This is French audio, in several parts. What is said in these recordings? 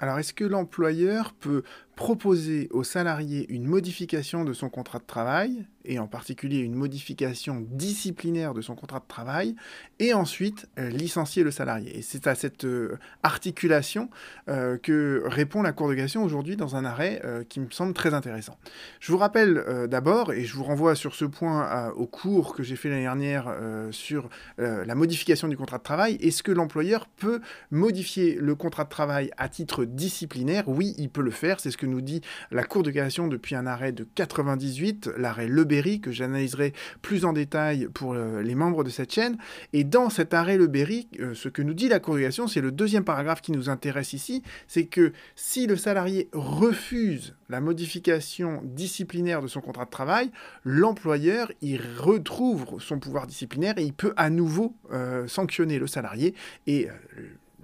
Alors, est-ce que l'employeur peut proposer au salarié une modification de son contrat de travail, et en particulier une modification disciplinaire de son contrat de travail, et ensuite euh, licencier le salarié. Et c'est à cette euh, articulation euh, que répond la Cour de cassation aujourd'hui dans un arrêt qui me semble très intéressant. Je vous rappelle d'abord, et je vous renvoie sur ce point au cours que j'ai fait l'année dernière sur la modification du contrat de travail, est-ce que l'employeur peut modifier le contrat de travail à titre disciplinaire? Oui, il peut le faire, c'est ce que nous dit la Cour de cassation depuis un arrêt de 98, l'arrêt Leberry, que j'analyserai plus en détail pour euh, les membres de cette chaîne. Et dans cet arrêt Leberry, euh, ce que nous dit la Cour de cassation, c'est le deuxième paragraphe qui nous intéresse ici, c'est que si le salarié refuse la modification disciplinaire de son contrat de travail, l'employeur y retrouve son pouvoir disciplinaire et il peut à nouveau euh, sanctionner le salarié et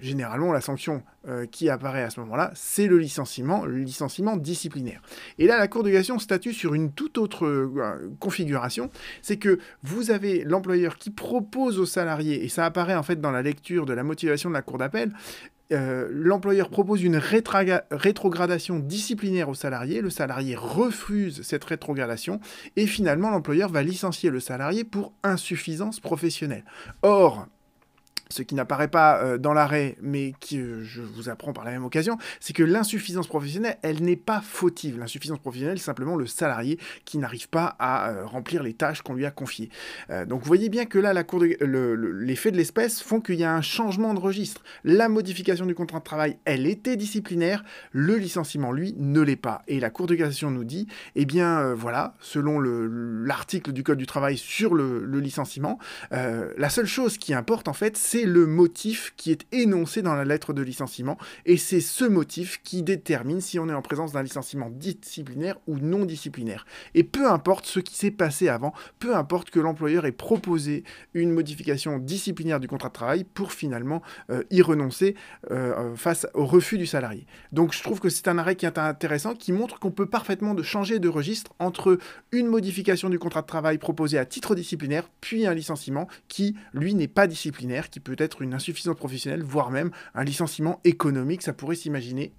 généralement, la sanction euh, qui apparaît à ce moment-là, c'est le licenciement, le licenciement disciplinaire. Et là, la Cour de cassation statue sur une toute autre euh, configuration, c'est que vous avez l'employeur qui propose au salarié, et ça apparaît en fait dans la lecture de la motivation de la Cour d'appel, euh, l'employeur propose une rétrogradation disciplinaire au salarié, le salarié refuse cette rétrogradation, et finalement l'employeur va licencier le salarié pour insuffisance professionnelle. Or, ce qui n'apparaît pas euh, dans l'arrêt, mais que euh, je vous apprends par la même occasion, c'est que l'insuffisance professionnelle, elle n'est pas fautive. L'insuffisance professionnelle, c'est simplement le salarié qui n'arrive pas à euh, remplir les tâches qu'on lui a confiées. donc vous voyez bien que là, la cour les faits de l'espèce font qu'il y a un changement de registre. La modification du contrat de travail, elle était disciplinaire, le licenciement, lui, ne l'est pas. Et la Cour de cassation nous dit, eh bien voilà, selon l'article du Code du travail sur le, licenciement, la seule chose qui importe en fait, c'est le motif qui est énoncé dans la lettre de licenciement, et c'est ce motif qui détermine si on est en présence d'un licenciement disciplinaire ou non disciplinaire. Et peu importe ce qui s'est passé avant, peu importe que l'employeur ait proposé une modification disciplinaire du contrat de travail pour finalement euh, y renoncer euh, face au refus du salarié. Donc je trouve que c'est un arrêt qui est intéressant, qui montre qu'on peut parfaitement de changer de registre entre une modification du contrat de travail proposée à titre disciplinaire, puis un licenciement qui, lui, n'est pas disciplinaire, qui peut être une insuffisance professionnelle, voire même un licenciement économique, ça pourrait s'imaginer